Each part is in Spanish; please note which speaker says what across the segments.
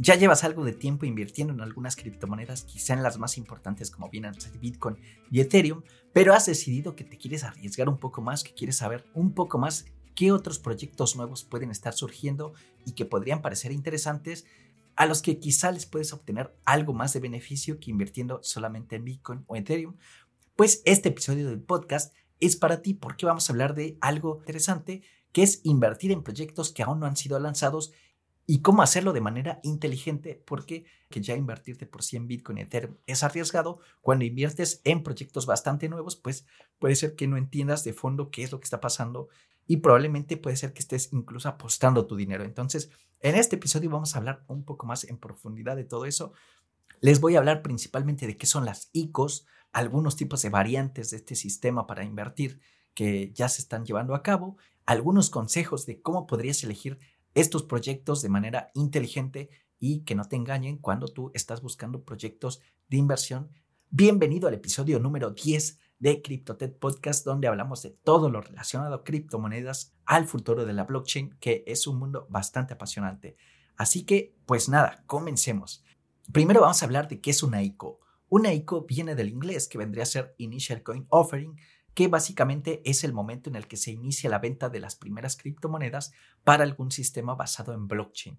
Speaker 1: ya llevas algo de tiempo invirtiendo en algunas criptomonedas, quizá en las más importantes como Bitcoin y Ethereum, pero has decidido que te quieres arriesgar un poco más, que quieres saber un poco más qué otros proyectos nuevos pueden estar surgiendo y que podrían parecer interesantes, a los que quizá les puedes obtener algo más de beneficio que invirtiendo solamente en Bitcoin o Ethereum, pues este episodio del podcast es para ti porque vamos a hablar de algo interesante que es invertir en proyectos que aún no han sido lanzados y cómo hacerlo de manera inteligente, porque que ya invertirte por 100 Bitcoin Ethereum es arriesgado. Cuando inviertes en proyectos bastante nuevos, pues puede ser que no entiendas de fondo qué es lo que está pasando y probablemente puede ser que estés incluso apostando tu dinero. Entonces, en este episodio vamos a hablar un poco más en profundidad de todo eso. Les voy a hablar principalmente de qué son las ICOs, algunos tipos de variantes de este sistema para invertir que ya se están llevando a cabo, algunos consejos de cómo podrías elegir estos proyectos de manera inteligente y que no te engañen cuando tú estás buscando proyectos de inversión. Bienvenido al episodio número 10 de CryptoTed Podcast, donde hablamos de todo lo relacionado a criptomonedas, al futuro de la blockchain, que es un mundo bastante apasionante. Así que, pues nada, comencemos. Primero vamos a hablar de qué es una ICO. Una ICO viene del inglés, que vendría a ser Initial Coin Offering, que básicamente es el momento en el que se inicia la venta de las primeras criptomonedas para algún sistema basado en blockchain.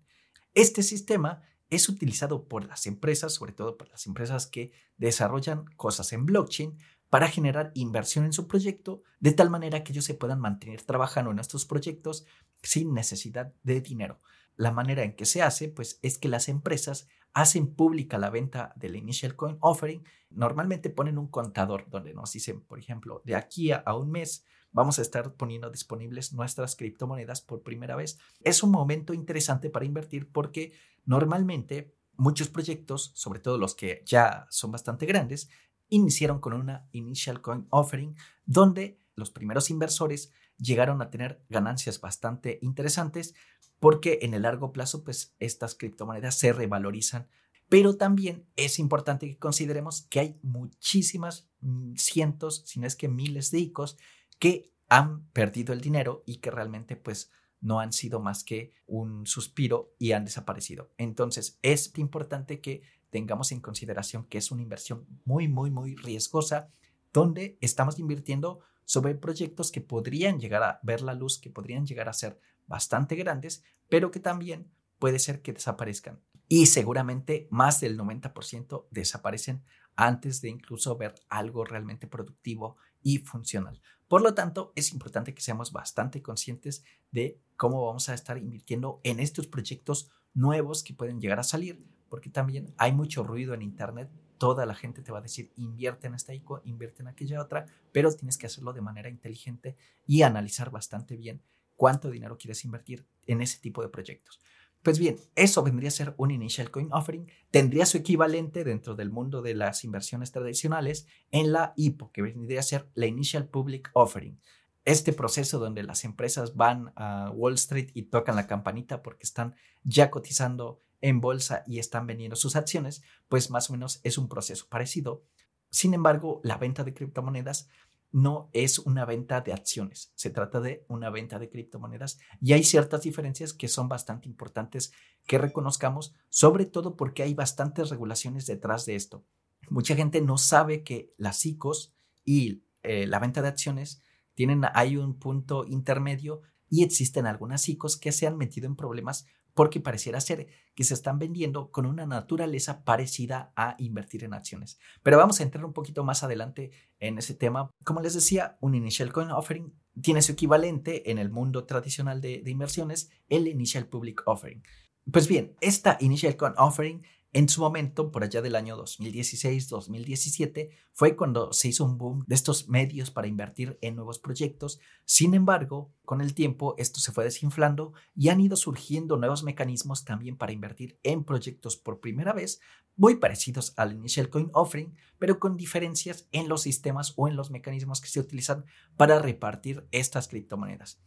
Speaker 1: Este sistema es utilizado por las empresas, sobre todo por las empresas que desarrollan cosas en blockchain, para generar inversión en su proyecto, de tal manera que ellos se puedan mantener trabajando en estos proyectos sin necesidad de dinero. La manera en que se hace, pues, es que las empresas hacen pública la venta del Initial Coin Offering, normalmente ponen un contador donde nos dicen, por ejemplo, de aquí a, un mes vamos a estar poniendo disponibles nuestras criptomonedas por primera vez. Es un momento interesante para invertir porque normalmente muchos proyectos, sobre todo los que ya son bastante grandes, iniciaron con una Initial Coin Offering donde los primeros inversores llegaron a tener ganancias bastante interesantes porque en el largo plazo pues estas criptomonedas se revalorizan. Pero también es importante que consideremos que hay muchísimas mm, cientos, si no es que miles de ICOs que han perdido el dinero y que realmente pues no han sido más que un suspiro y han desaparecido. Entonces es importante que tengamos en consideración que es una inversión muy, muy, muy riesgosa donde estamos invirtiendo sobre proyectos que podrían llegar a ver la luz, que podrían llegar a ser bastante grandes, pero que también puede ser que desaparezcan. Y seguramente más del 90% desaparecen antes de incluso ver algo realmente productivo y funcional. Por lo tanto, es importante que seamos bastante conscientes de cómo vamos a estar invirtiendo en estos proyectos nuevos que pueden llegar a salir, porque también hay mucho ruido en Internet toda la gente te va a decir invierte en esta ICO, invierte en aquella otra, pero tienes que hacerlo de manera inteligente y analizar bastante bien cuánto dinero quieres invertir en ese tipo de proyectos. Pues bien, eso vendría a ser un Initial Coin Offering, tendría su equivalente dentro del mundo de las inversiones tradicionales en la IPO, que vendría a ser la Initial Public Offering. Este proceso donde las empresas van a Wall Street y tocan la campanita porque están ya cotizando en bolsa y están vendiendo sus acciones, pues más o menos es un proceso parecido. Sin embargo, la venta de criptomonedas no es una venta de acciones, se trata de una venta de criptomonedas y hay ciertas diferencias que son bastante importantes que reconozcamos, sobre todo porque hay bastantes regulaciones detrás de esto. Mucha gente no sabe que las ICOs y eh, la venta de acciones tienen, hay un punto intermedio y existen algunas ICOs que se han metido en problemas porque pareciera ser que se están vendiendo con una naturaleza parecida a invertir en acciones. Pero vamos a entrar un poquito más adelante en ese tema. Como les decía, un Initial Coin Offering tiene su equivalente en el mundo tradicional de, de inversiones, el Initial Public Offering. Pues bien, esta Initial Coin Offering en su momento, por allá del año 2016-2017, fue cuando se hizo un boom de estos medios para invertir en nuevos proyectos. Sin embargo, con el tiempo esto se fue desinflando y han ido surgiendo nuevos mecanismos también para invertir en proyectos por primera vez, muy parecidos al Initial Coin Offering, pero con diferencias en los sistemas o en los mecanismos que se utilizan para repartir estas criptomonedas.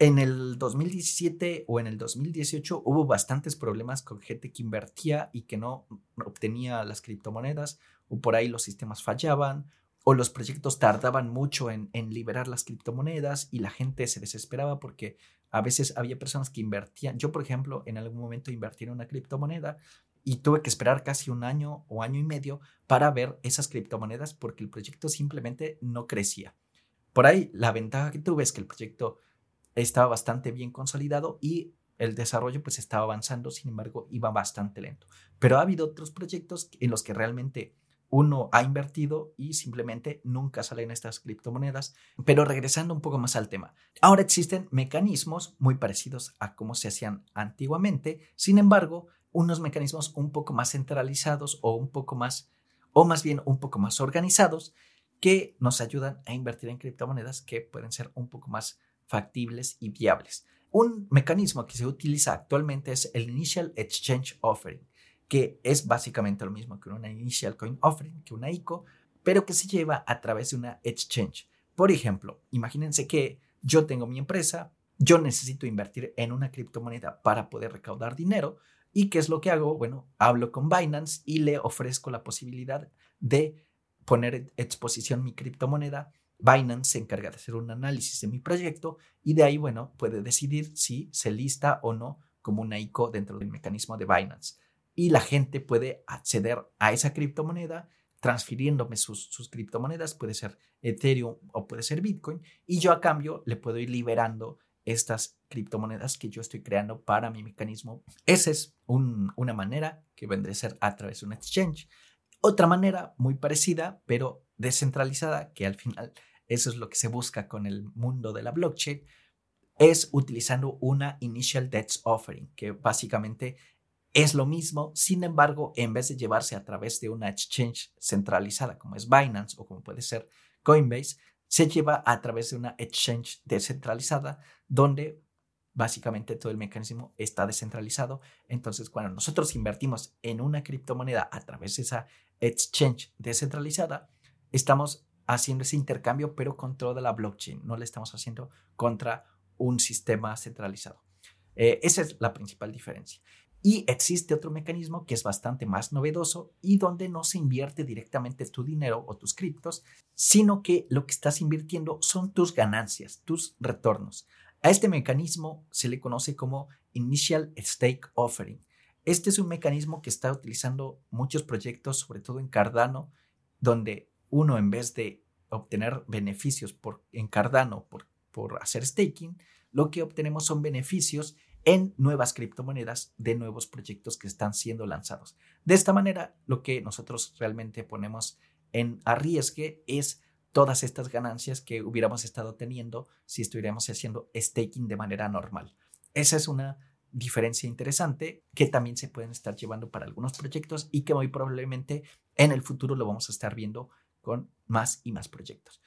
Speaker 1: En el 2017 o en el 2018 hubo bastantes problemas con gente que invertía y que no obtenía las criptomonedas, o por ahí los sistemas fallaban, o los proyectos tardaban mucho en, liberar las criptomonedas y la gente se desesperaba porque A veces había personas que invertían. Yo, por ejemplo, en algún momento invertí en una criptomoneda y tuve que esperar casi un año o año y medio para ver esas criptomonedas porque el proyecto simplemente no crecía. Por ahí la ventaja que tuve es que el proyecto estaba bastante bien consolidado y el desarrollo pues estaba avanzando, sin embargo iba bastante lento. Pero ha habido otros proyectos en los que realmente uno ha invertido y simplemente nunca salen estas criptomonedas. Pero regresando un poco más al tema, ahora existen mecanismos muy parecidos a cómo se hacían antiguamente, sin embargo, unos mecanismos un poco más centralizados o un poco más, o más bien un poco más organizados, que nos ayudan a invertir en criptomonedas que pueden ser un poco más factibles y viables. Un mecanismo que se utiliza actualmente es el Initial Exchange Offering que es básicamente lo mismo que una Initial Coin Offering, que una ICO, pero que se lleva a través de una exchange. Por ejemplo, imagínense que yo tengo mi empresa, yo necesito invertir en una criptomoneda para poder recaudar dinero. ¿Y qué es lo que hago? Bueno, hablo con Binance y le ofrezco la posibilidad de poner en exposición mi criptomoneda. Binance se encarga de hacer un análisis de mi proyecto y de ahí, bueno, puede decidir si se lista o no como una ICO dentro del mecanismo de Binance y la gente puede acceder a esa criptomoneda transfiriéndome sus, criptomonedas, puede ser Ethereum o puede ser Bitcoin, y yo a cambio le puedo ir liberando estas criptomonedas que yo estoy creando para mi mecanismo. Esa es una manera que vendría a ser a través de un exchange. Otra manera muy parecida, pero descentralizada, que al final eso es lo que se busca con el mundo de la blockchain, es utilizando una Initial Debts Offering, que básicamente es lo mismo, sin embargo, en vez de llevarse a través de una exchange centralizada como es Binance o como puede ser Coinbase, se lleva a través de una exchange descentralizada donde básicamente todo el mecanismo está descentralizado. Entonces, cuando nosotros invertimos en una criptomoneda a través de esa exchange descentralizada, estamos haciendo ese intercambio, pero con toda la blockchain. No le estamos haciendo contra un sistema centralizado. Eh, esa es la principal diferencia. Y existe otro mecanismo que es bastante más novedoso y donde no se invierte directamente tu dinero o tus criptos, sino que lo que estás invirtiendo son tus ganancias, tus retornos. A este mecanismo se le conoce como Initial Stake Offering. Este es un mecanismo que está utilizando muchos proyectos, sobre todo en Cardano, donde uno en vez de obtener beneficios por, en Cardano por, por hacer staking, lo que obtenemos son beneficios en nuevas criptomonedas de nuevos proyectos que están siendo lanzados. De esta manera, lo que nosotros realmente ponemos en arriesgue es todas estas ganancias que hubiéramos estado teniendo si estuviéramos haciendo staking de manera normal. Esa es una diferencia interesante que también se pueden estar llevando para algunos proyectos y que muy probablemente en el futuro lo vamos a estar viendo con más y más proyectos.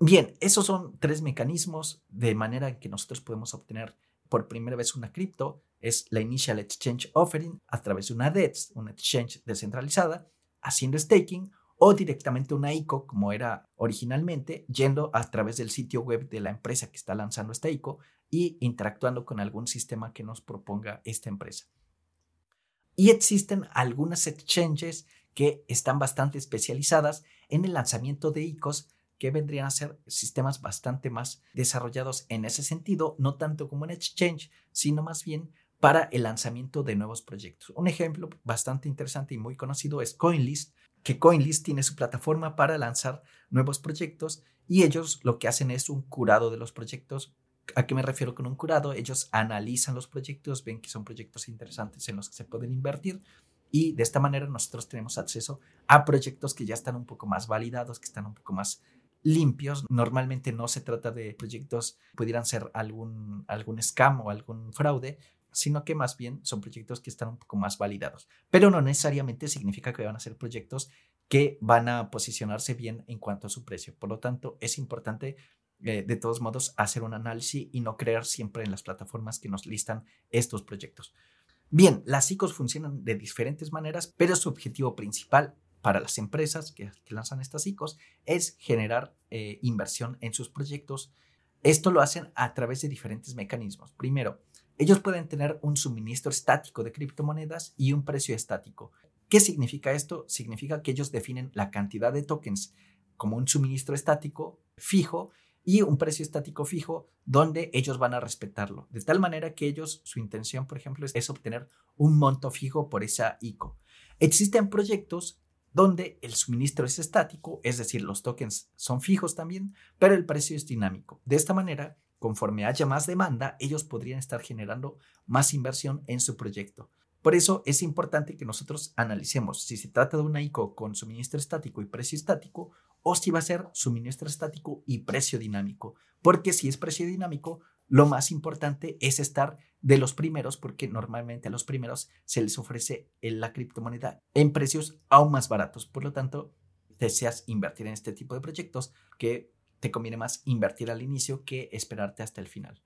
Speaker 1: Bien, esos son tres mecanismos de manera que nosotros podemos obtener por primera vez una cripto es la Initial Exchange Offering a través de una DEX, una exchange descentralizada, haciendo staking o directamente una ICO como era originalmente, yendo a través del sitio web de la empresa que está lanzando esta ICO y interactuando con algún sistema que nos proponga esta empresa. Y existen algunas exchanges que están bastante especializadas en el lanzamiento de ICOs que vendrían a ser sistemas bastante más desarrollados en ese sentido, no tanto como en Exchange, sino más bien para el lanzamiento de nuevos proyectos. Un ejemplo bastante interesante y muy conocido es CoinList, que CoinList tiene su plataforma para lanzar nuevos proyectos y ellos lo que hacen es un curado de los proyectos. ¿A qué me refiero con un curado? Ellos analizan los proyectos, ven que son proyectos interesantes en los que se pueden invertir y de esta manera nosotros tenemos acceso a proyectos que ya están un poco más validados, que están un poco más limpios. Normalmente no se trata de proyectos que pudieran ser algún, algún o algún fraude, sino que más bien son proyectos que están un poco más validados. Pero no necesariamente significa que van a ser proyectos que van a posicionarse bien en cuanto a su precio. Por lo tanto, es importante eh, de todos modos hacer un análisis y no creer siempre en las plataformas que nos listan estos proyectos. Bien, las ICOs funcionan de diferentes maneras, pero su objetivo principal para las empresas que, lanzan estas ICOs es generar eh, inversión en sus proyectos. Esto lo hacen a través de diferentes mecanismos. Primero, ellos pueden tener un suministro estático de criptomonedas y un precio estático. ¿Qué significa esto? Significa que ellos definen la cantidad de tokens como un suministro estático fijo y un precio estático fijo donde ellos van a respetarlo. De tal manera que ellos, su intención, por ejemplo, es, obtener un monto fijo por esa ICO. Existen proyectos donde el suministro es estático, es decir, los tokens son fijos también, pero el precio es dinámico. De esta manera, conforme haya más demanda, ellos podrían estar generando más inversión en su proyecto. Por eso es importante que nosotros analicemos si se trata de una ICO con suministro estático y precio estático o si va a ser suministro estático y precio dinámico. Porque si es precio dinámico, lo más importante es estar de los primeros, porque normalmente a los primeros se les ofrece la criptomoneda en precios aún más baratos. Por lo tanto, deseas invertir en este tipo de proyectos que te conviene más invertir al inicio que esperarte hasta el final.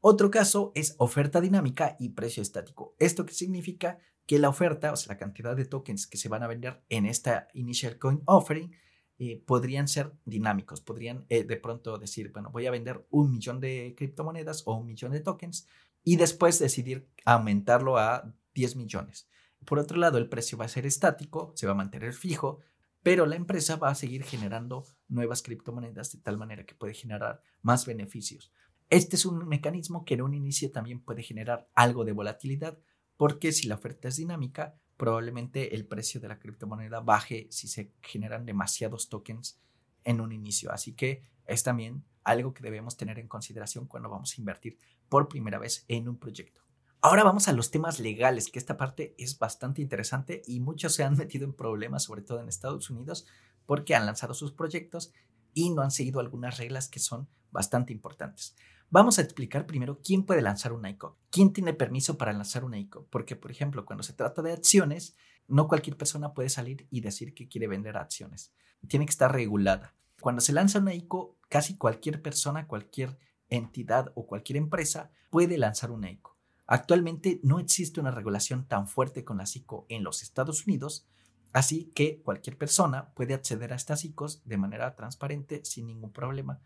Speaker 1: Otro caso es oferta dinámica y precio estático. ¿Esto qué significa? Que la oferta, o sea, la cantidad de tokens que se van a vender en esta Initial Coin Offering, eh, podrían ser dinámicos, podrían eh, de pronto decir, bueno, voy a vender un millón de criptomonedas o un millón de tokens y después decidir aumentarlo a 10 millones. Por otro lado, el precio va a ser estático, se va a mantener fijo, pero la empresa va a seguir generando nuevas criptomonedas de tal manera que puede generar más beneficios. Este es un mecanismo que en un inicio también puede generar algo de volatilidad, porque si la oferta es dinámica, probablemente el precio de la criptomoneda baje si se generan demasiados tokens en un inicio. Así que es también algo que debemos tener en consideración cuando vamos a invertir por primera vez en un proyecto. Ahora vamos a los temas legales, que esta parte es bastante interesante y muchos se han metido en problemas, sobre todo en Estados Unidos, porque han lanzado sus proyectos y no han seguido algunas reglas que son bastante importantes. Vamos a explicar primero quién puede lanzar una ICO, quién tiene permiso para lanzar una ICO, porque por ejemplo, cuando se trata de acciones, no cualquier persona puede salir y decir que quiere vender acciones. Tiene que estar regulada. Cuando se lanza una ICO, casi cualquier persona, cualquier entidad o cualquier empresa puede lanzar una ICO. Actualmente no existe una regulación tan fuerte con la ICO en los Estados Unidos, así que cualquier persona puede acceder a estas ICOs de manera transparente sin ningún problema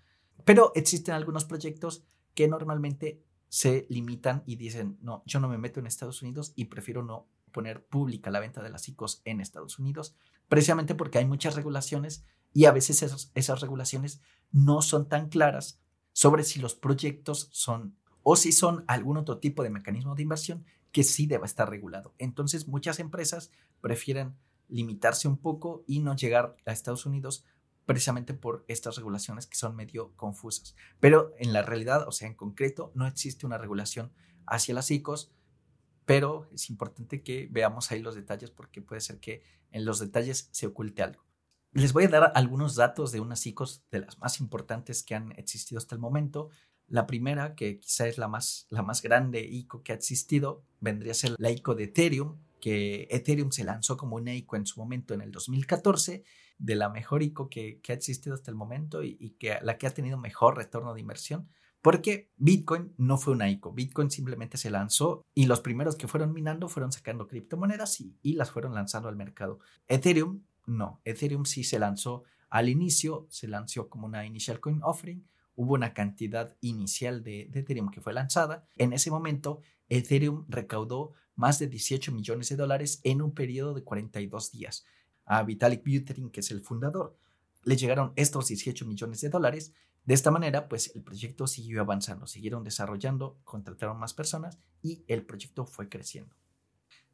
Speaker 1: pero existen algunos proyectos que normalmente se limitan y dicen, no, yo no me meto en Estados Unidos y prefiero no poner pública la venta de las ICOs en Estados Unidos, precisamente porque hay muchas regulaciones y a veces esas, regulaciones no son tan claras sobre si los proyectos son o si son algún otro tipo de mecanismo de inversión que sí deba estar regulado. Entonces muchas empresas prefieren limitarse un poco y no llegar a Estados Unidos precisamente por estas regulaciones que son medio confusas. Pero en la realidad, o sea, en concreto, no existe una regulación hacia las ICOs, pero es importante que veamos ahí los detalles porque puede ser que en los detalles se oculte algo. Les voy a dar algunos datos de unas ICOs de las más importantes que han existido hasta el momento. La primera, que quizá es la más, la más grande ICO que ha existido, vendría a ser la ICO de Ethereum, que Ethereum se lanzó como una ICO en su momento en el 2014 de la mejor ICO que, ha existido hasta el momento y, que la que ha tenido mejor retorno de inversión. Porque Bitcoin no fue una ICO, Bitcoin simplemente se lanzó y los primeros que fueron minando fueron sacando criptomonedas y, las fueron lanzando al mercado. Ethereum no, Ethereum sí se lanzó al inicio, se lanzó como una initial coin offering, hubo una cantidad inicial de, de, Ethereum que fue lanzada. En ese momento, Ethereum recaudó más de 18 millones de dólares en un periodo de 42 días a Vitalik Buterin, que es el fundador, le llegaron estos 18 millones de dólares. De esta manera, pues el proyecto siguió avanzando, siguieron desarrollando, contrataron más personas y el proyecto fue creciendo.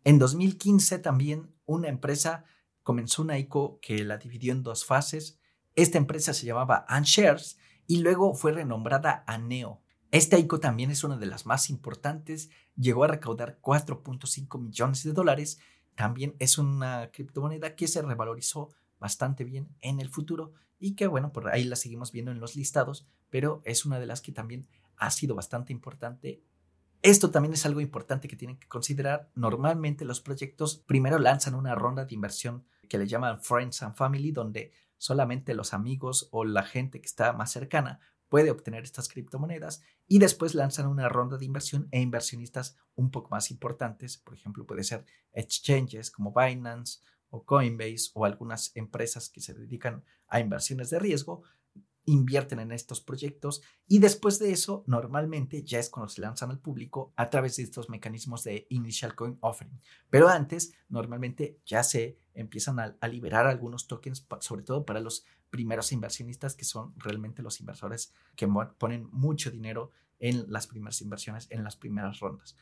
Speaker 1: En 2015 también una empresa comenzó una ICO que la dividió en dos fases. Esta empresa se llamaba Anshares y luego fue renombrada Aneo. Esta ICO también es una de las más importantes, llegó a recaudar 4.5 millones de dólares también es una criptomoneda que se revalorizó bastante bien en el futuro y que bueno, por ahí la seguimos viendo en los listados, pero es una de las que también ha sido bastante importante. Esto también es algo importante que tienen que considerar. Normalmente los proyectos primero lanzan una ronda de inversión que le llaman Friends and Family, donde solamente los amigos o la gente que está más cercana puede obtener estas criptomonedas y después lanzan una ronda de inversión e inversionistas un poco más importantes, por ejemplo, puede ser exchanges como Binance o Coinbase o algunas empresas que se dedican a inversiones de riesgo, invierten en estos proyectos y después de eso normalmente ya es cuando se lanzan al público a través de estos mecanismos de initial coin offering. Pero antes normalmente ya se empiezan a, a liberar algunos tokens, sobre todo para los primeros inversionistas que son realmente los inversores que ponen mucho dinero en las primeras inversiones, en las primeras rondas.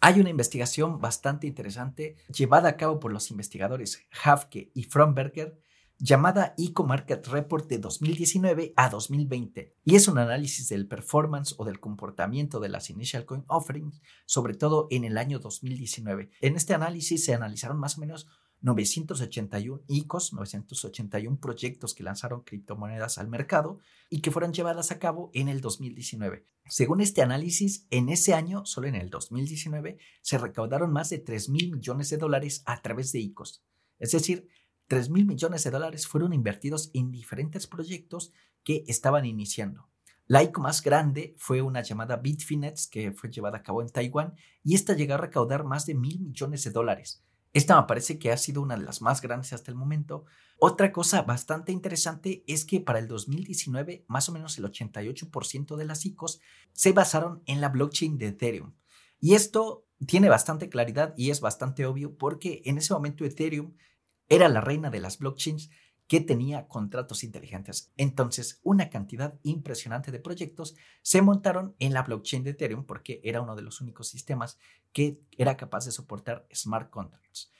Speaker 1: Hay una investigación bastante interesante llevada a cabo por los investigadores Hafke y Fromberger llamada Eco-Market Report de 2019 a 2020 y es un análisis del performance o del comportamiento de las Initial Coin Offerings, sobre todo en el año 2019. En este análisis se analizaron más o menos 981 ICOs, 981 proyectos que lanzaron criptomonedas al mercado y que fueron llevadas a cabo en el 2019. Según este análisis, en ese año, solo en el 2019, se recaudaron más de 3 mil millones de dólares a través de ICOs. Es decir, 3 mil millones de dólares fueron invertidos en diferentes proyectos que estaban iniciando. La ICO más grande fue una llamada Bitfinex que fue llevada a cabo en Taiwán y esta llegó a recaudar más de mil millones de dólares. Esta me parece que ha sido una de las más grandes hasta el momento. Otra cosa bastante interesante es que para el 2019 más o menos el 88% de las ICOs se basaron en la blockchain de Ethereum. Y esto tiene bastante claridad y es bastante obvio porque en ese momento Ethereum era la reina de las blockchains que tenía contratos inteligentes. Entonces, una cantidad impresionante de proyectos se montaron en la blockchain de Ethereum porque era uno de los únicos sistemas que era capaz de soportar smart contracts.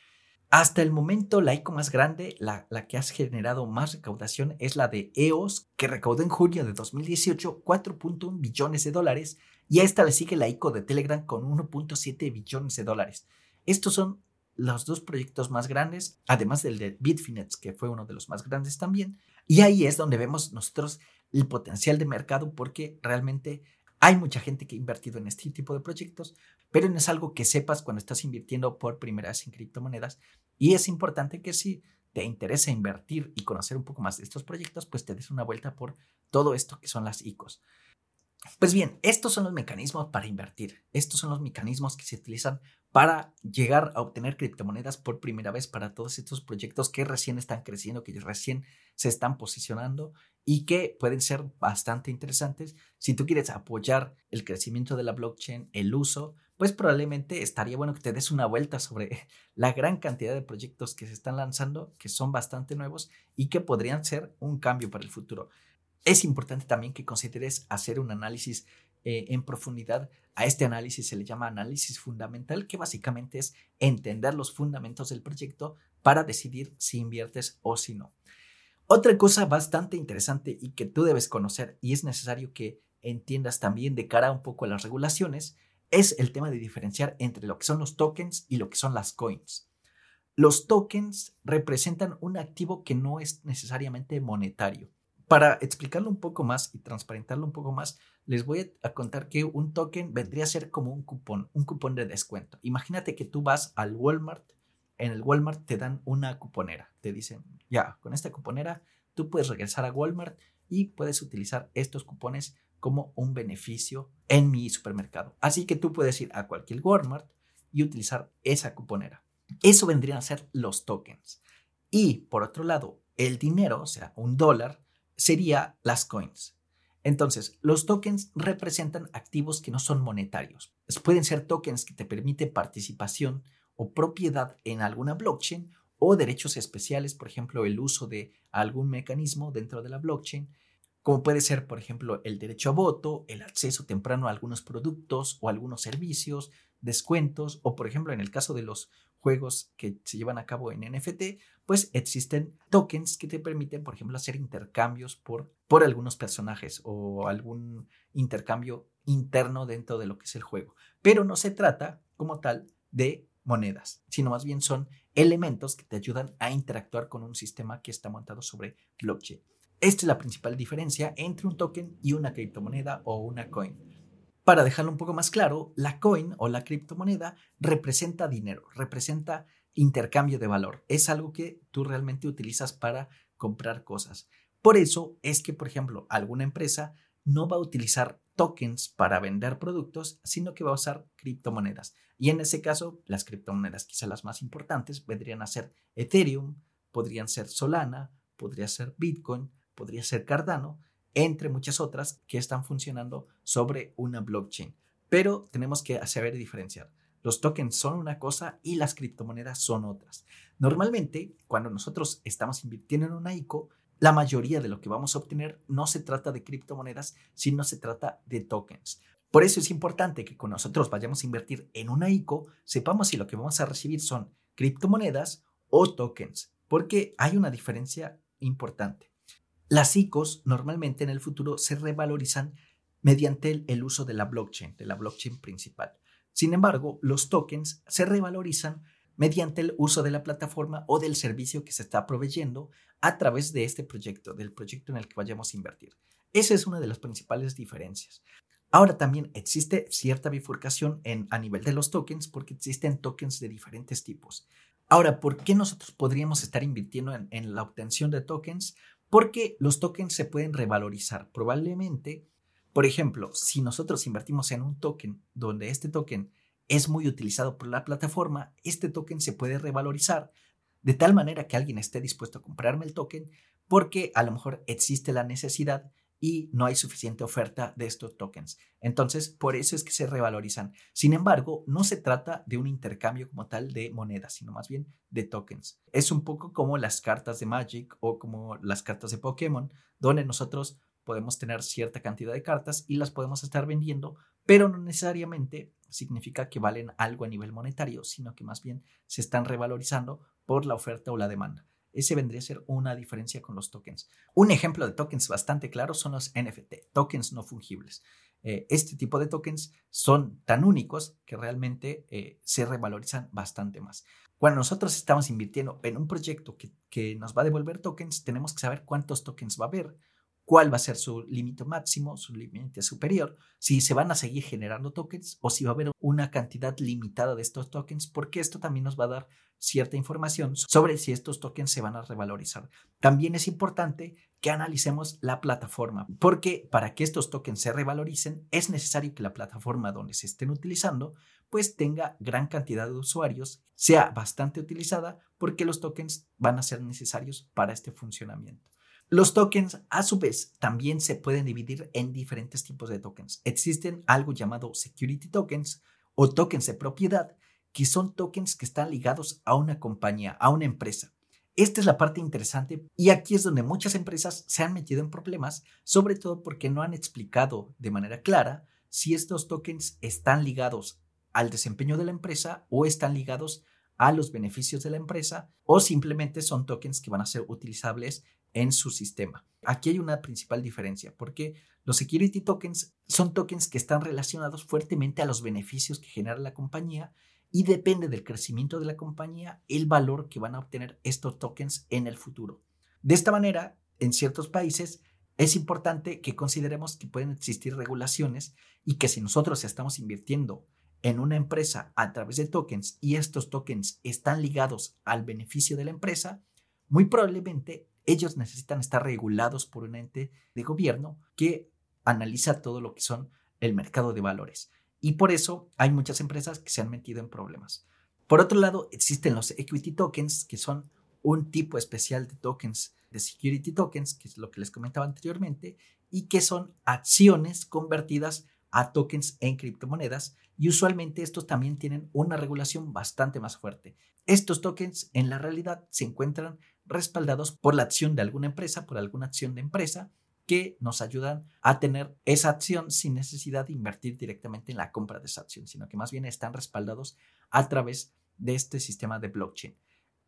Speaker 1: Hasta el momento, la ICO más grande, la, que ha generado más recaudación, es la de EOS, que recaudó en junio de 2018 4.1 billones de dólares, y a esta le sigue la ICO de Telegram con 1.7 billones de dólares. Estos son los dos proyectos más grandes, además del de Bitfinex, que fue uno de los más grandes también. Y ahí es donde vemos nosotros el potencial de mercado porque realmente hay mucha gente que ha invertido en este tipo de proyectos, pero no es algo que sepas cuando estás invirtiendo por primera vez en criptomonedas. Y es importante que si te interesa invertir y conocer un poco más de estos proyectos, pues te des una vuelta por todo esto que son las ICOs. Pues bien, estos son los mecanismos para invertir. Estos son los mecanismos que se utilizan para llegar a obtener criptomonedas por primera vez para todos estos proyectos que recién están creciendo, que recién se están posicionando y que pueden ser bastante interesantes. Si tú quieres apoyar el crecimiento de la blockchain, el uso, pues probablemente estaría bueno que te des una vuelta sobre la gran cantidad de proyectos que se están lanzando, que son bastante nuevos y que podrían ser un cambio para el futuro. Es importante también que consideres hacer un análisis eh, en profundidad. A este análisis se le llama análisis fundamental, que básicamente es entender los fundamentos del proyecto para decidir si inviertes o si no. Otra cosa bastante interesante y que tú debes conocer y es necesario que entiendas también de cara un poco a las regulaciones es el tema de diferenciar entre lo que son los tokens y lo que son las coins. Los tokens representan un activo que no es necesariamente monetario. Para explicarlo un poco más y transparentarlo un poco más, les voy a contar que un token vendría a ser como un cupón, un cupón de descuento. Imagínate que tú vas al Walmart, en el Walmart te dan una cuponera, te dicen, ya, con esta cuponera tú puedes regresar a Walmart y puedes utilizar estos cupones como un beneficio en mi supermercado. Así que tú puedes ir a cualquier Walmart y utilizar esa cuponera. Eso vendrían a ser los tokens. Y por otro lado, el dinero, o sea, un dólar, sería las coins. Entonces, los tokens representan activos que no son monetarios. Pueden ser tokens que te permiten participación o propiedad en alguna blockchain o derechos especiales, por ejemplo, el uso de algún mecanismo dentro de la blockchain, como puede ser, por ejemplo, el derecho a voto, el acceso temprano a algunos productos o algunos servicios, descuentos, o por ejemplo, en el caso de los juegos que se llevan a cabo en NFT, pues existen tokens que te permiten, por ejemplo, hacer intercambios por, por algunos personajes o algún intercambio interno dentro de lo que es el juego. Pero no se trata como tal de monedas, sino más bien son elementos que te ayudan a interactuar con un sistema que está montado sobre blockchain. Esta es la principal diferencia entre un token y una criptomoneda o una coin. Para dejarlo un poco más claro, la coin o la criptomoneda representa dinero, representa intercambio de valor. Es algo que tú realmente utilizas para comprar cosas. Por eso es que, por ejemplo, alguna empresa no va a utilizar tokens para vender productos, sino que va a usar criptomonedas. Y en ese caso, las criptomonedas, quizá las más importantes, vendrían a ser Ethereum, podrían ser Solana, podría ser Bitcoin, podría ser Cardano, entre muchas otras que están funcionando sobre una blockchain. Pero tenemos que saber diferenciar. Los tokens son una cosa y las criptomonedas son otras. Normalmente, cuando nosotros estamos invirtiendo en una ICO, la mayoría de lo que vamos a obtener no se trata de criptomonedas, sino se trata de tokens. Por eso es importante que cuando nosotros vayamos a invertir en una ICO, sepamos si lo que vamos a recibir son criptomonedas o tokens, porque hay una diferencia importante. Las ICOs normalmente en el futuro se revalorizan mediante el, uso de la blockchain, de la blockchain principal. Sin embargo, los tokens se revalorizan mediante el uso de la plataforma o del servicio que se está proveyendo a través de este proyecto, del proyecto en el que vayamos a invertir. Esa es una de las principales diferencias. Ahora también existe cierta bifurcación en, a nivel de los tokens porque existen tokens de diferentes tipos. Ahora, ¿por qué nosotros podríamos estar invirtiendo en, en la obtención de tokens? Porque los tokens se pueden revalorizar. Probablemente, por ejemplo, si nosotros invertimos en un token donde este token es muy utilizado por la plataforma, este token se puede revalorizar de tal manera que alguien esté dispuesto a comprarme el token porque a lo mejor existe la necesidad y no hay suficiente oferta de estos tokens. Entonces, por eso es que se revalorizan. Sin embargo, no se trata de un intercambio como tal de monedas, sino más bien de tokens. Es un poco como las cartas de Magic o como las cartas de Pokémon, donde nosotros podemos tener cierta cantidad de cartas y las podemos estar vendiendo, pero no necesariamente significa que valen algo a nivel monetario, sino que más bien se están revalorizando por la oferta o la demanda. Ese vendría a ser una diferencia con los tokens. Un ejemplo de tokens bastante claro son los NFT, tokens no fungibles. Eh, este tipo de tokens son tan únicos que realmente eh, se revalorizan bastante más. Cuando nosotros estamos invirtiendo en un proyecto que, que nos va a devolver tokens, tenemos que saber cuántos tokens va a haber, cuál va a ser su límite máximo, su límite superior, si se van a seguir generando tokens o si va a haber una cantidad limitada de estos tokens, porque esto también nos va a dar cierta información sobre si estos tokens se van a revalorizar. También es importante que analicemos la plataforma, porque para que estos tokens se revaloricen es necesario que la plataforma donde se estén utilizando pues tenga gran cantidad de usuarios, sea bastante utilizada, porque los tokens van a ser necesarios para este funcionamiento. Los tokens, a su vez, también se pueden dividir en diferentes tipos de tokens. Existen algo llamado security tokens o tokens de propiedad, que son tokens que están ligados a una compañía, a una empresa. Esta es la parte interesante y aquí es donde muchas empresas se han metido en problemas, sobre todo porque no han explicado de manera clara si estos tokens están ligados al desempeño de la empresa o están ligados a los beneficios de la empresa o simplemente son tokens que van a ser utilizables en su sistema. Aquí hay una principal diferencia porque los security tokens son tokens que están relacionados fuertemente a los beneficios que genera la compañía y depende del crecimiento de la compañía el valor que van a obtener estos tokens en el futuro. De esta manera, en ciertos países es importante que consideremos que pueden existir regulaciones y que si nosotros estamos invirtiendo en una empresa a través de tokens y estos tokens están ligados al beneficio de la empresa, muy probablemente ellos necesitan estar regulados por un ente de gobierno que analiza todo lo que son el mercado de valores. Y por eso hay muchas empresas que se han metido en problemas. Por otro lado, existen los equity tokens, que son un tipo especial de tokens, de security tokens, que es lo que les comentaba anteriormente, y que son acciones convertidas a tokens en criptomonedas y usualmente estos también tienen una regulación bastante más fuerte. Estos tokens en la realidad se encuentran respaldados por la acción de alguna empresa, por alguna acción de empresa, que nos ayudan a tener esa acción sin necesidad de invertir directamente en la compra de esa acción, sino que más bien están respaldados a través de este sistema de blockchain.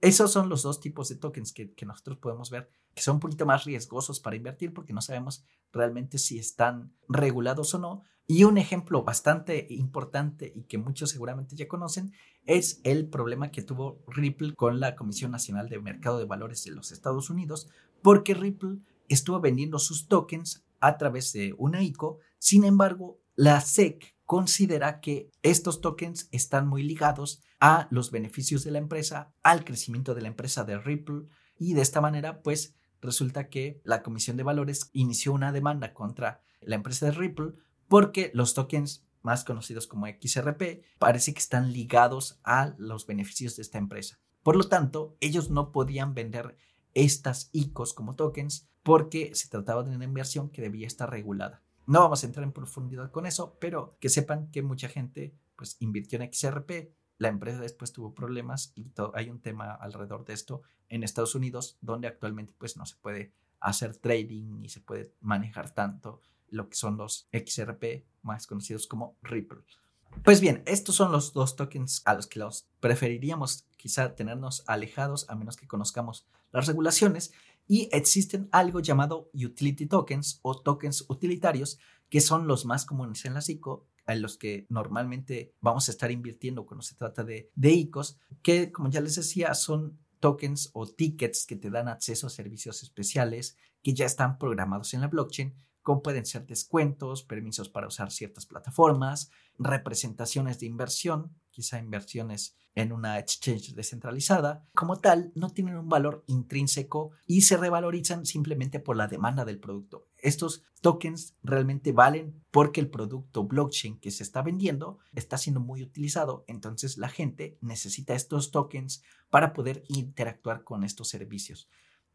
Speaker 1: Esos son los dos tipos de tokens que, nosotros podemos ver que son un poquito más riesgosos para invertir porque no sabemos realmente si están regulados o no. Y un ejemplo bastante importante y que muchos seguramente ya conocen es el problema que tuvo Ripple con la Comisión Nacional de Mercado de Valores de los Estados Unidos porque Ripple estuvo vendiendo sus tokens a través de una ICO. Sin embargo, la SEC considera que estos tokens están muy ligados a los beneficios de la empresa, al crecimiento de la empresa de Ripple y de esta manera pues resulta que la Comisión de Valores inició una demanda contra la empresa de Ripple porque los tokens más conocidos como XRP parece que están ligados a los beneficios de esta empresa. Por lo tanto, ellos no podían vender estas ICOs como tokens porque se trataba de una inversión que debía estar regulada. No vamos a entrar en profundidad con eso, pero que sepan que mucha gente pues invirtió en XRP, la empresa después tuvo problemas y hay un tema alrededor de esto en Estados Unidos donde actualmente pues no se puede hacer trading ni se puede manejar tanto lo que son los XRP, más conocidos como Ripple. Pues bien, estos son los dos tokens a los que los preferiríamos quizá tenernos alejados a menos que conozcamos las regulaciones y existen algo llamado utility tokens o tokens utilitarios que son los más comunes en la ICO en los que normalmente vamos a estar invirtiendo cuando se trata de, de ICOs, que como ya les decía son tokens o tickets que te dan acceso a servicios especiales que ya están programados en la blockchain como pueden ser descuentos, permisos para usar ciertas plataformas, representaciones de inversión, quizá inversiones en una exchange descentralizada. Como tal, no tienen un valor intrínseco y se revalorizan simplemente por la demanda del producto. Estos tokens realmente valen porque el producto blockchain que se está vendiendo está siendo muy utilizado, entonces la gente necesita estos tokens para poder interactuar con estos servicios.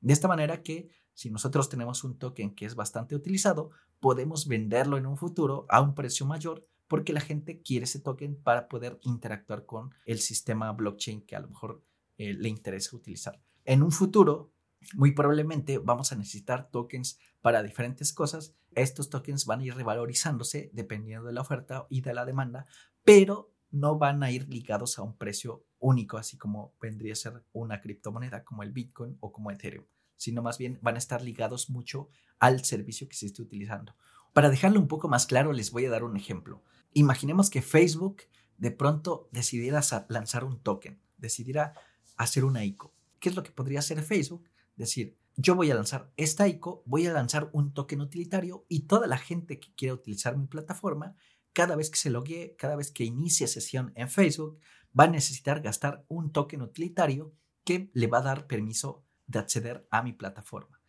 Speaker 1: De esta manera que si nosotros tenemos un token que es bastante utilizado, podemos venderlo en un futuro a un precio mayor porque la gente quiere ese token para poder interactuar con el sistema blockchain que a lo mejor eh, le interesa utilizar. En un futuro, muy probablemente vamos a necesitar tokens para diferentes cosas. Estos tokens van a ir revalorizándose dependiendo de la oferta y de la demanda, pero no van a ir ligados a un precio único, así como vendría a ser una criptomoneda como el Bitcoin o como Ethereum sino más bien van a estar ligados mucho al servicio que se esté utilizando. Para dejarlo un poco más claro, les voy a dar un ejemplo. Imaginemos que Facebook de pronto decidiera lanzar un token, decidiera hacer una ICO. ¿Qué es lo que podría hacer Facebook? Decir, yo voy a lanzar esta ICO, voy a lanzar un token utilitario y toda la gente que quiera utilizar mi plataforma, cada vez que se logue, cada vez que inicie sesión en Facebook, va a necesitar gastar un token utilitario que le va a dar permiso de acceder a mi plataforma.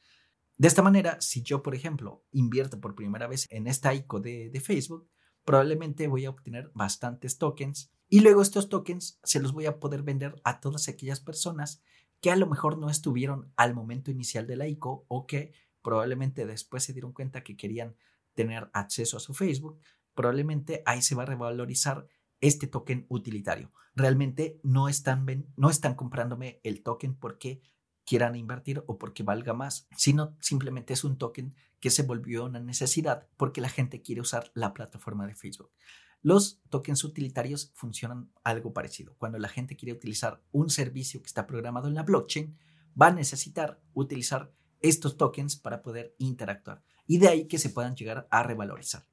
Speaker 1: De esta manera, si yo, por ejemplo, invierto por primera vez en esta ICO de, Facebook, probablemente voy a obtener bastantes tokens y luego estos tokens se los voy a poder vender a todas aquellas personas que a lo mejor no estuvieron al momento inicial de la ICO o que probablemente después se dieron cuenta que querían tener acceso a su Facebook, probablemente ahí se va a revalorizar este token utilitario. Realmente no están, no están comprándome el token porque quieran invertir o porque valga más, sino simplemente es un token que se volvió una necesidad porque la gente quiere usar la plataforma de Facebook. Los tokens utilitarios funcionan algo parecido. Cuando la gente quiere utilizar un servicio que está programado en la blockchain, va a necesitar utilizar estos tokens para poder interactuar y de ahí que se puedan llegar a revalorizar.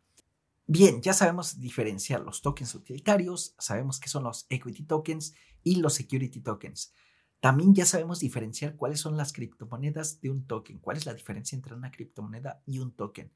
Speaker 1: Bien, ya sabemos diferenciar los tokens utilitarios, sabemos que son los equity tokens y los security tokens. También ya sabemos diferenciar cuáles son las criptomonedas de un token, cuál es la diferencia entre una criptomoneda y un token.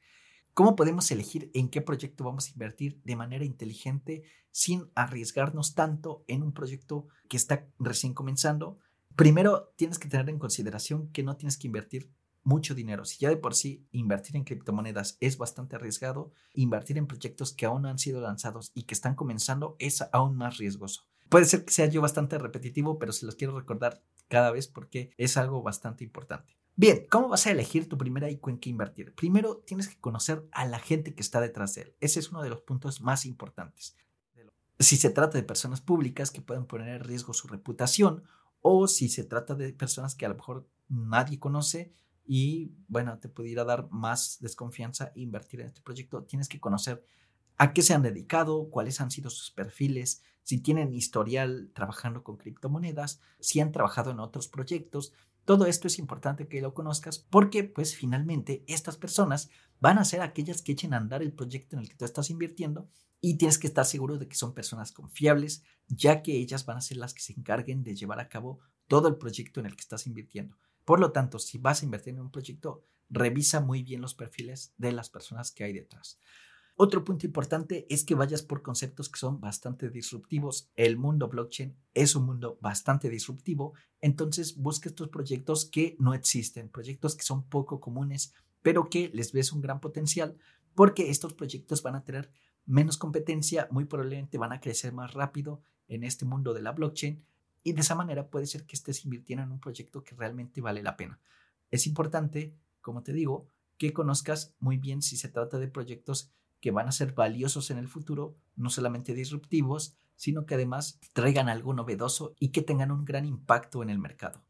Speaker 1: ¿Cómo podemos elegir en qué proyecto vamos a invertir de manera inteligente sin arriesgarnos tanto en un proyecto que está recién comenzando? Primero, tienes que tener en consideración que no tienes que invertir mucho dinero. Si ya de por sí invertir en criptomonedas es bastante arriesgado, invertir en proyectos que aún no han sido lanzados y que están comenzando es aún más riesgoso. Puede ser que sea yo bastante repetitivo, pero se los quiero recordar cada vez porque es algo bastante importante. Bien, ¿cómo vas a elegir tu primera ICO en qué invertir? Primero tienes que conocer a la gente que está detrás de él. Ese es uno de los puntos más importantes. Si se trata de personas públicas que pueden poner en riesgo su reputación o si se trata de personas que a lo mejor nadie conoce y bueno, te pudiera dar más desconfianza invertir en este proyecto, tienes que conocer a qué se han dedicado, cuáles han sido sus perfiles, si tienen historial trabajando con criptomonedas, si han trabajado en otros proyectos. Todo esto es importante que lo conozcas porque pues finalmente estas personas van a ser aquellas que echen a andar el proyecto en el que tú estás invirtiendo y tienes que estar seguro de que son personas confiables, ya que ellas van a ser las que se encarguen de llevar a cabo todo el proyecto en el que estás invirtiendo. Por lo tanto, si vas a invertir en un proyecto, revisa muy bien los perfiles de las personas que hay detrás. Otro punto importante es que vayas por conceptos que son bastante disruptivos. El mundo blockchain es un mundo bastante disruptivo, entonces busca estos proyectos que no existen, proyectos que son poco comunes, pero que les ves un gran potencial porque estos proyectos van a tener menos competencia, muy probablemente van a crecer más rápido en este mundo de la blockchain y de esa manera puede ser que estés invirtiendo en un proyecto que realmente vale la pena. Es importante, como te digo, que conozcas muy bien si se trata de proyectos que van a ser valiosos en el futuro, no solamente disruptivos, sino que además traigan algo novedoso y que tengan un gran impacto en el mercado.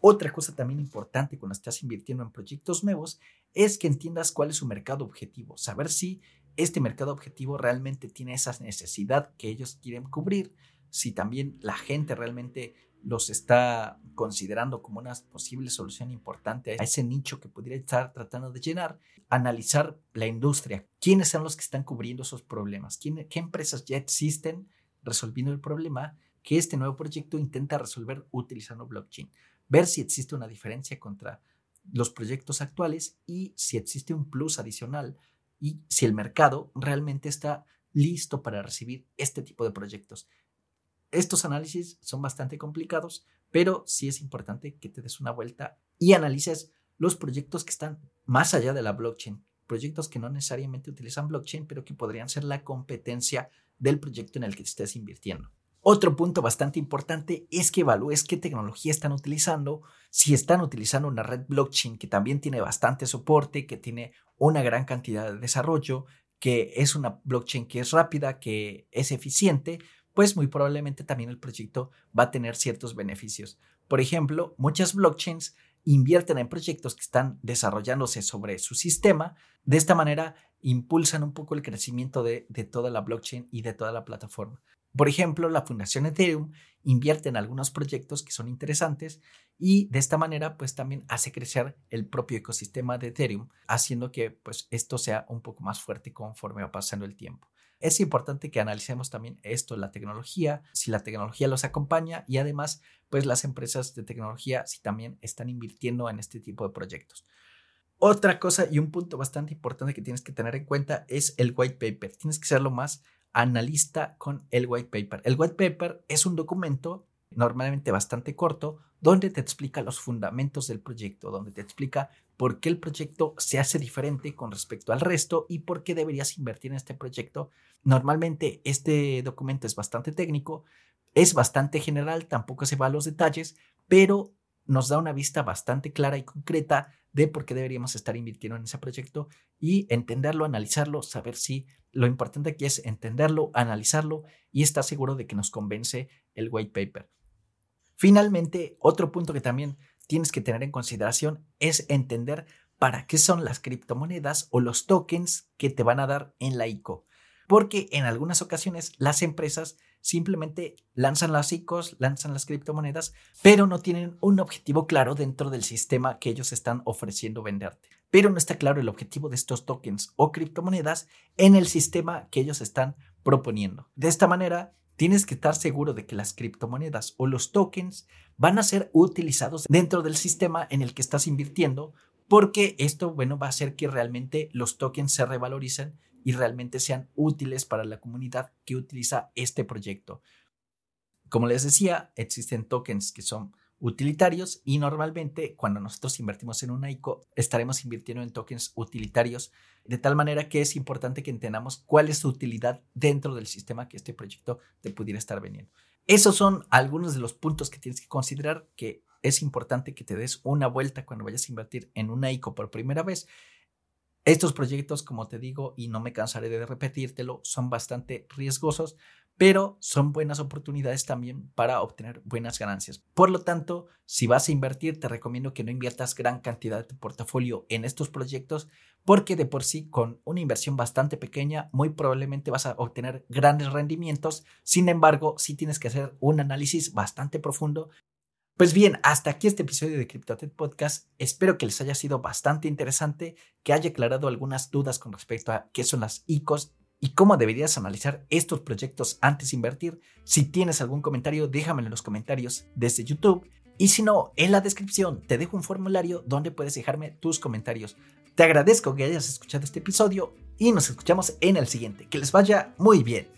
Speaker 1: Otra cosa también importante cuando estás invirtiendo en proyectos nuevos es que entiendas cuál es su mercado objetivo, saber si este mercado objetivo realmente tiene esa necesidad que ellos quieren cubrir, si también la gente realmente los está considerando como una posible solución importante a ese nicho que podría estar tratando de llenar, analizar la industria, quiénes son los que están cubriendo esos problemas, ¿Quién, qué empresas ya existen resolviendo el problema que este nuevo proyecto intenta resolver utilizando blockchain, ver si existe una diferencia contra los proyectos actuales y si existe un plus adicional y si el mercado realmente está listo para recibir este tipo de proyectos. Estos análisis son bastante complicados, pero sí es importante que te des una vuelta y analices los proyectos que están más allá de la blockchain, proyectos que no necesariamente utilizan blockchain, pero que podrían ser la competencia del proyecto en el que estés invirtiendo. Otro punto bastante importante es que evalúes qué tecnología están utilizando, si están utilizando una red blockchain que también tiene bastante soporte, que tiene una gran cantidad de desarrollo, que es una blockchain que es rápida, que es eficiente, pues muy probablemente también el proyecto va a tener ciertos beneficios. Por ejemplo, muchas blockchains invierten en proyectos que están desarrollándose sobre su sistema. De esta manera, impulsan un poco el crecimiento de, toda la blockchain y de toda la plataforma. Por ejemplo, la Fundación Ethereum invierte en algunos proyectos que son interesantes y de esta manera pues también hace crecer el propio ecosistema de Ethereum, haciendo que pues esto sea un poco más fuerte conforme va pasando el tiempo. Es importante que analicemos también esto, la tecnología, si la tecnología los acompaña y además pues las empresas de tecnología si también están invirtiendo en este tipo de proyectos. Otra cosa y un punto bastante importante que tienes que tener en cuenta es el white paper. Tienes que ser lo más analista con el white paper. El white paper es un documento normalmente bastante corto donde te explica los fundamentos del proyecto, donde te explica por qué el proyecto se hace diferente con respecto al resto y por qué deberías invertir en este proyecto. Normalmente este documento es bastante técnico, es bastante general, tampoco se va a los detalles, pero nos da una vista bastante clara y concreta de por qué deberíamos estar invirtiendo en ese proyecto y entenderlo, analizarlo, saber si lo importante aquí es entenderlo, analizarlo y estar seguro de que nos convence el white paper. Finalmente, otro punto que también tienes que tener en consideración es entender para qué son las criptomonedas o los tokens que te van a dar en la ICO. Porque en algunas ocasiones las empresas simplemente lanzan las ICOs, lanzan las criptomonedas, pero no tienen un objetivo claro dentro del sistema que ellos están ofreciendo venderte. Pero no está claro el objetivo de estos tokens o criptomonedas en el sistema que ellos están proponiendo. De esta manera, tienes que estar seguro de que las criptomonedas o los tokens van a ser utilizados dentro del sistema en el que estás invirtiendo, porque esto, bueno, va a hacer que realmente los tokens se revaloricen y realmente sean útiles para la comunidad que utiliza este proyecto. Como les decía, existen tokens que son utilitarios y normalmente cuando nosotros invertimos en una ICO estaremos invirtiendo en tokens utilitarios de tal manera que es importante que entendamos cuál es su utilidad dentro del sistema que este proyecto te pudiera estar vendiendo. Esos son algunos de los puntos que tienes que considerar que es importante que te des una vuelta cuando vayas a invertir en una ICO por primera vez estos proyectos, como te digo, y no me cansaré de repetírtelo, son bastante riesgosos, pero son buenas oportunidades también para obtener buenas ganancias. Por lo tanto, si vas a invertir, te recomiendo que no inviertas gran cantidad de tu portafolio en estos proyectos, porque de por sí, con una inversión bastante pequeña, muy probablemente vas a obtener grandes rendimientos. Sin embargo, sí tienes que hacer un análisis bastante profundo pues bien, hasta aquí este episodio de CryptoTech Podcast. Espero que les haya sido bastante interesante, que haya aclarado algunas dudas con respecto a qué son las ICOs y cómo deberías analizar estos proyectos antes de invertir. Si tienes algún comentario, déjamelo en los comentarios desde YouTube. Y si no, en la descripción te dejo un formulario donde puedes dejarme tus comentarios. Te agradezco que hayas escuchado este episodio y nos escuchamos en el siguiente. Que les vaya muy bien.